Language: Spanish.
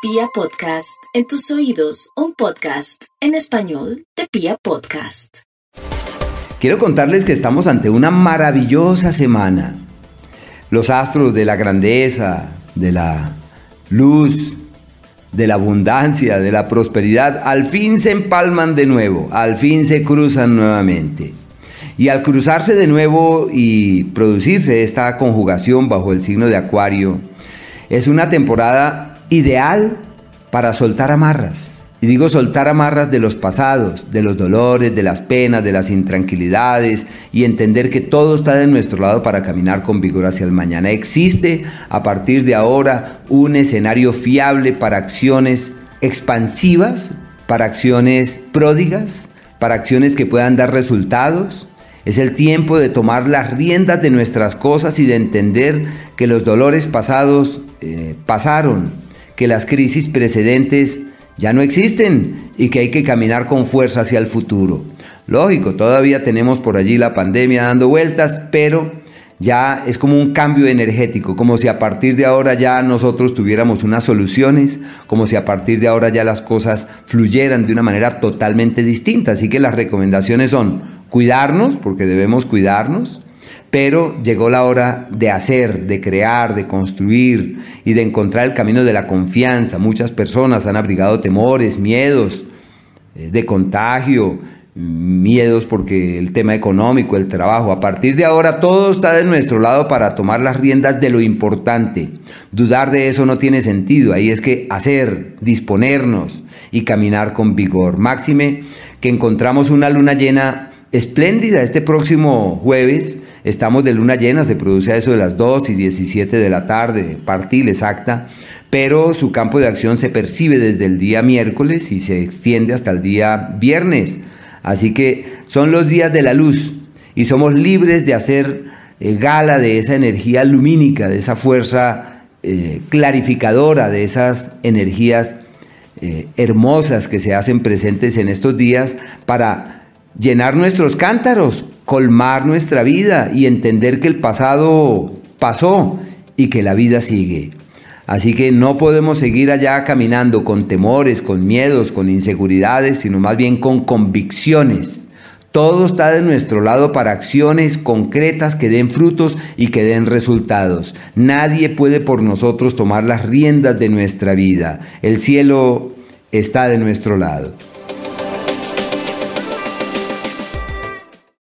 Pia Podcast, en tus oídos, un podcast en español de Pia Podcast. Quiero contarles que estamos ante una maravillosa semana. Los astros de la grandeza, de la luz, de la abundancia, de la prosperidad, al fin se empalman de nuevo, al fin se cruzan nuevamente. Y al cruzarse de nuevo y producirse esta conjugación bajo el signo de Acuario, es una temporada ideal para soltar amarras. Y digo soltar amarras de los pasados, de los dolores, de las penas, de las intranquilidades y entender que todo está de nuestro lado para caminar con vigor hacia el mañana. Existe a partir de ahora un escenario fiable para acciones expansivas, para acciones pródigas, para acciones que puedan dar resultados es el tiempo de tomar las riendas de nuestras cosas y de entender que los dolores pasados eh, pasaron, que las crisis precedentes ya no existen y que hay que caminar con fuerza hacia el futuro. Lógico, todavía tenemos por allí la pandemia dando vueltas, pero ya es como un cambio energético, como si a partir de ahora ya nosotros tuviéramos unas soluciones, como si a partir de ahora ya las cosas fluyeran de una manera totalmente distinta. Así que las recomendaciones son cuidarnos, porque debemos cuidarnos, pero llegó la hora de hacer, de crear, de construir y de encontrar el camino de la confianza. Muchas personas han abrigado temores, miedos eh, de contagio, miedos porque el tema económico, el trabajo. A partir de ahora todo está de nuestro lado para tomar las riendas de lo importante. Dudar de eso no tiene sentido. Ahí es que hacer, disponernos y caminar con vigor. Máxime que encontramos una luna llena espléndida. Este próximo jueves estamos de luna llena, se produce a eso de las 2 y 17 de la tarde, partil exacta, pero su campo de acción se percibe desde el día miércoles y se extiende hasta el día viernes. Así que son los días de la luz y somos libres de hacer eh, gala de esa energía lumínica, de esa fuerza eh, clarificadora, de esas energías eh, hermosas que se hacen presentes en estos días para llenar nuestros cántaros, colmar nuestra vida y entender que el pasado pasó y que la vida sigue. Así que no podemos seguir allá caminando con temores, con miedos, con inseguridades, sino más bien con convicciones. Todo está de nuestro lado para acciones concretas que den frutos y que den resultados. Nadie puede por nosotros tomar las riendas de nuestra vida. El cielo está de nuestro lado.